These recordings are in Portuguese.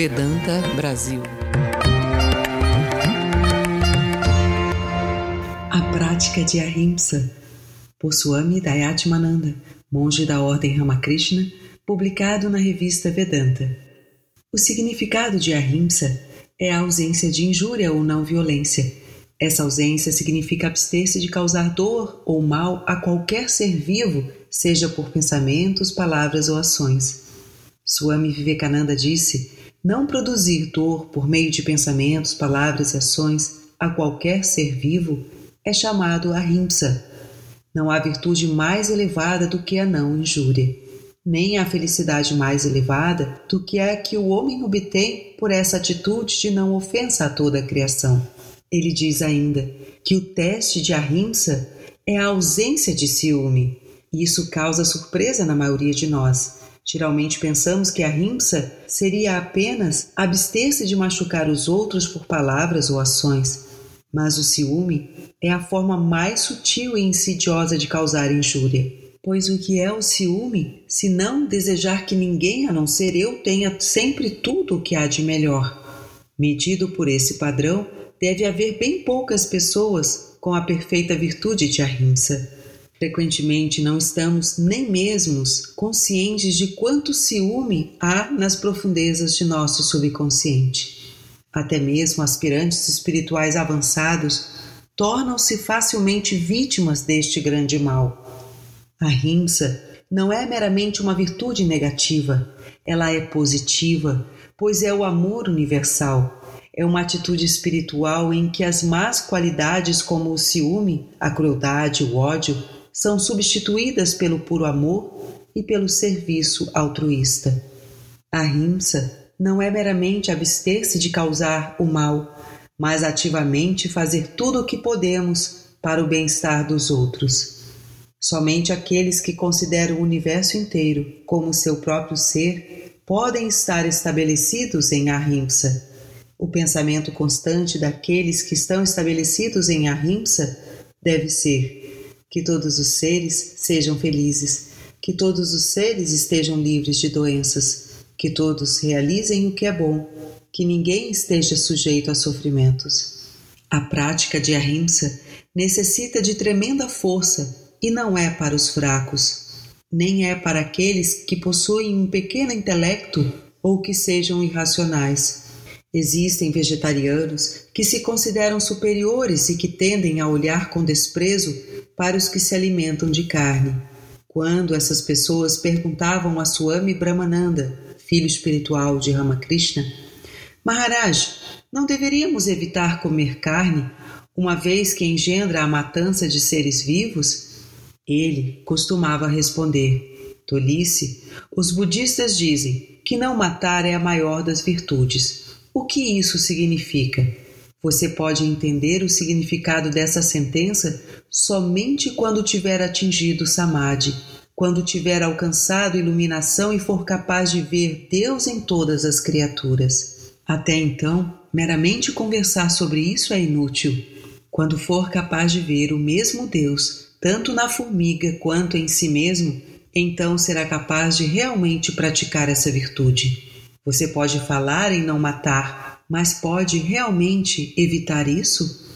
Vedanta Brasil. A prática de Ahimsa, por Swami Dayatmananda, monge da Ordem Ramakrishna, publicado na revista Vedanta. O significado de Ahimsa é a ausência de injúria ou não violência. Essa ausência significa abster-se de causar dor ou mal a qualquer ser vivo, seja por pensamentos, palavras ou ações. Swami Vivekananda disse: não produzir dor por meio de pensamentos, palavras e ações a qualquer ser vivo é chamado ahimsa. Não há virtude mais elevada do que a não injúria, nem há felicidade mais elevada do que a que o homem obtém por essa atitude de não ofensa a toda a criação. Ele diz ainda que o teste de ahimsa é a ausência de ciúme, e isso causa surpresa na maioria de nós Geralmente pensamos que a rimsa seria apenas abster-se de machucar os outros por palavras ou ações, mas o ciúme é a forma mais sutil e insidiosa de causar injúria. Pois o que é o ciúme, se não desejar que ninguém a não ser eu tenha sempre tudo o que há de melhor? Medido por esse padrão, deve haver bem poucas pessoas com a perfeita virtude de ahimsa. Frequentemente não estamos nem mesmo conscientes de quanto ciúme há nas profundezas de nosso subconsciente. Até mesmo aspirantes espirituais avançados tornam-se facilmente vítimas deste grande mal. A rimsa não é meramente uma virtude negativa, ela é positiva, pois é o amor universal. É uma atitude espiritual em que as más qualidades, como o ciúme, a crueldade, o ódio, são substituídas pelo puro amor e pelo serviço altruísta. A rimsa não é meramente abster-se de causar o mal, mas ativamente fazer tudo o que podemos para o bem-estar dos outros. Somente aqueles que consideram o universo inteiro como seu próprio ser podem estar estabelecidos em ahimsa. O pensamento constante daqueles que estão estabelecidos em ahimsa deve ser que todos os seres sejam felizes, que todos os seres estejam livres de doenças, que todos realizem o que é bom, que ninguém esteja sujeito a sofrimentos. A prática de ahimsa necessita de tremenda força e não é para os fracos, nem é para aqueles que possuem um pequeno intelecto ou que sejam irracionais. Existem vegetarianos que se consideram superiores e que tendem a olhar com desprezo para os que se alimentam de carne. Quando essas pessoas perguntavam a Swami Brahmananda, filho espiritual de Ramakrishna, Maharaj, não deveríamos evitar comer carne, uma vez que engendra a matança de seres vivos? Ele costumava responder: Tolice, os budistas dizem que não matar é a maior das virtudes. O que isso significa? Você pode entender o significado dessa sentença somente quando tiver atingido Samadhi, quando tiver alcançado iluminação e for capaz de ver Deus em todas as criaturas. Até então, meramente conversar sobre isso é inútil. Quando for capaz de ver o mesmo Deus, tanto na formiga quanto em si mesmo, então será capaz de realmente praticar essa virtude. Você pode falar em não matar, mas pode realmente evitar isso?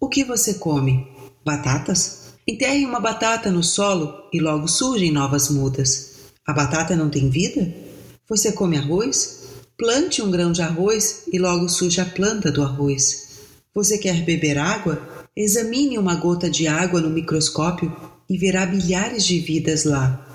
O que você come? Batatas? Enterre uma batata no solo e logo surgem novas mudas. A batata não tem vida? Você come arroz? Plante um grão de arroz e logo surge a planta do arroz. Você quer beber água? Examine uma gota de água no microscópio e verá bilhares de vidas lá.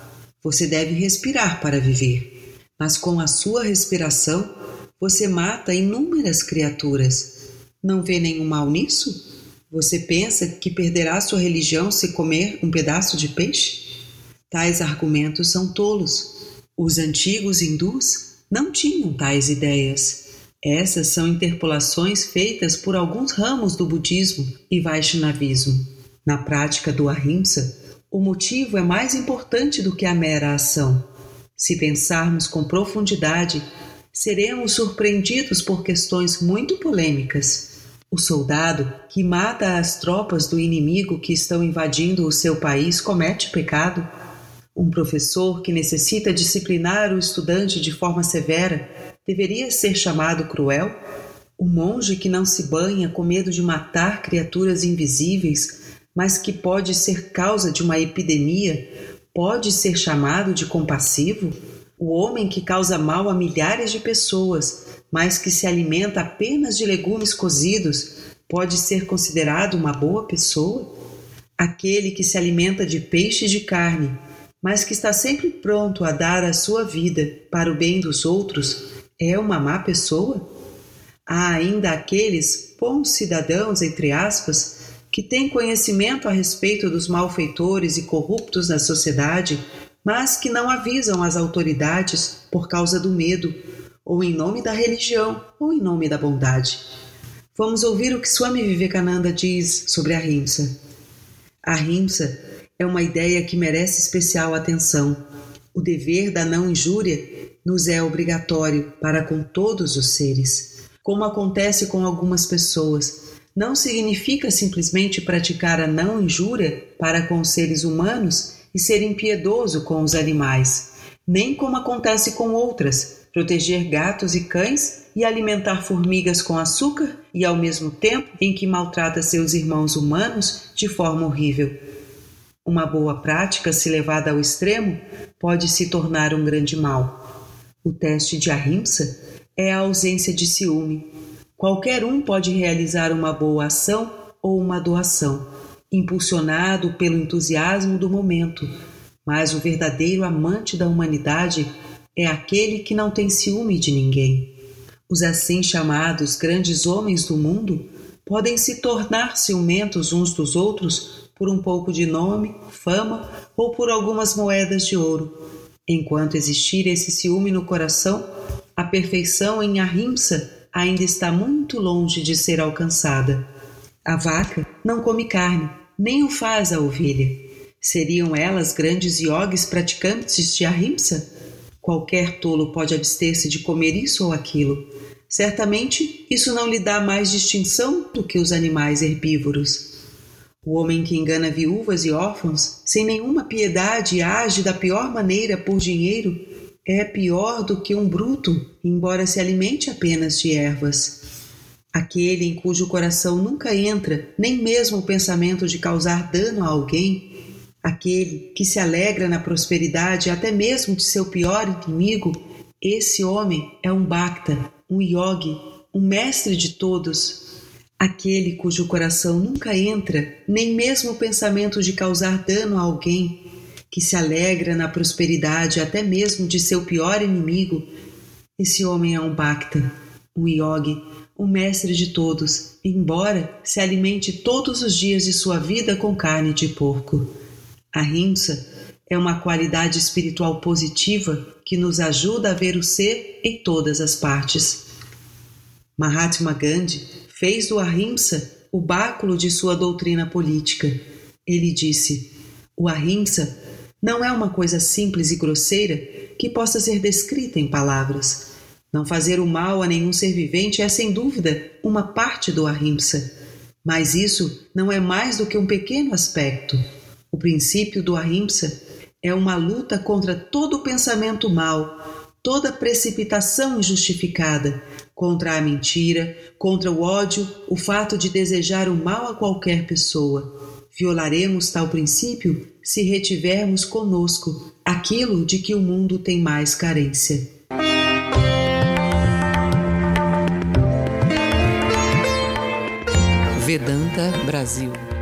Você deve respirar para viver mas com a sua respiração você mata inúmeras criaturas. Não vê nenhum mal nisso? Você pensa que perderá sua religião se comer um pedaço de peixe? Tais argumentos são tolos. Os antigos hindus não tinham tais ideias. Essas são interpolações feitas por alguns ramos do budismo e Vaishnavismo. Na prática do ahimsa, o motivo é mais importante do que a mera ação. Se pensarmos com profundidade, seremos surpreendidos por questões muito polêmicas. O soldado que mata as tropas do inimigo que estão invadindo o seu país comete pecado. Um professor que necessita disciplinar o estudante de forma severa deveria ser chamado cruel? O monge que não se banha com medo de matar criaturas invisíveis, mas que pode ser causa de uma epidemia, pode ser chamado de compassivo? O homem que causa mal a milhares de pessoas, mas que se alimenta apenas de legumes cozidos, pode ser considerado uma boa pessoa? Aquele que se alimenta de peixe e de carne, mas que está sempre pronto a dar a sua vida para o bem dos outros, é uma má pessoa? Há ainda aqueles bons cidadãos, entre aspas, que têm conhecimento a respeito dos malfeitores e corruptos na sociedade, mas que não avisam as autoridades por causa do medo, ou em nome da religião, ou em nome da bondade. Vamos ouvir o que Swami Vivekananda diz sobre a rimsa. A rimsa é uma ideia que merece especial atenção. O dever da não injúria nos é obrigatório para com todos os seres. Como acontece com algumas pessoas, não significa simplesmente praticar a não injúria para com os seres humanos e ser impiedoso com os animais, nem como acontece com outras, proteger gatos e cães e alimentar formigas com açúcar e ao mesmo tempo em que maltrata seus irmãos humanos de forma horrível. Uma boa prática, se levada ao extremo, pode se tornar um grande mal. O teste de ahimsa é a ausência de ciúme. Qualquer um pode realizar uma boa ação ou uma doação, impulsionado pelo entusiasmo do momento, mas o verdadeiro amante da humanidade é aquele que não tem ciúme de ninguém. Os assim chamados grandes homens do mundo podem se tornar ciumentos uns dos outros por um pouco de nome, fama ou por algumas moedas de ouro. Enquanto existir esse ciúme no coração, a perfeição em ahimsa ainda está muito longe de ser alcançada. A vaca não come carne, nem o faz a ovelha. Seriam elas grandes yogis praticantes de ahimsa? Qualquer tolo pode abster-se de comer isso ou aquilo. Certamente isso não lhe dá mais distinção do que os animais herbívoros. O homem que engana viúvas e órfãos, sem nenhuma piedade age da pior maneira por dinheiro, é pior do que um bruto, embora se alimente apenas de ervas. Aquele em cujo coração nunca entra nem mesmo o pensamento de causar dano a alguém, aquele que se alegra na prosperidade até mesmo de seu pior inimigo, esse homem é um bhakta, um yogi, um mestre de todos, Aquele cujo coração nunca entra nem mesmo o pensamento de causar dano a alguém, que se alegra na prosperidade até mesmo de seu pior inimigo, esse homem é um bhakta, um yogi, um mestre de todos, embora se alimente todos os dias de sua vida com carne de porco. A rimsa é uma qualidade espiritual positiva que nos ajuda a ver o ser em todas as partes. Mahatma Gandhi fez do Ahimsa o báculo de sua doutrina política. Ele disse: O Ahimsa não é uma coisa simples e grosseira que possa ser descrita em palavras. Não fazer o mal a nenhum ser vivente é, sem dúvida, uma parte do Ahimsa. Mas isso não é mais do que um pequeno aspecto. O princípio do Ahimsa é uma luta contra todo pensamento mal, toda precipitação injustificada, contra a mentira, contra o ódio, o fato de desejar o mal a qualquer pessoa. Violaremos tal princípio se retivermos conosco aquilo de que o mundo tem mais carência. Vedanta Brasil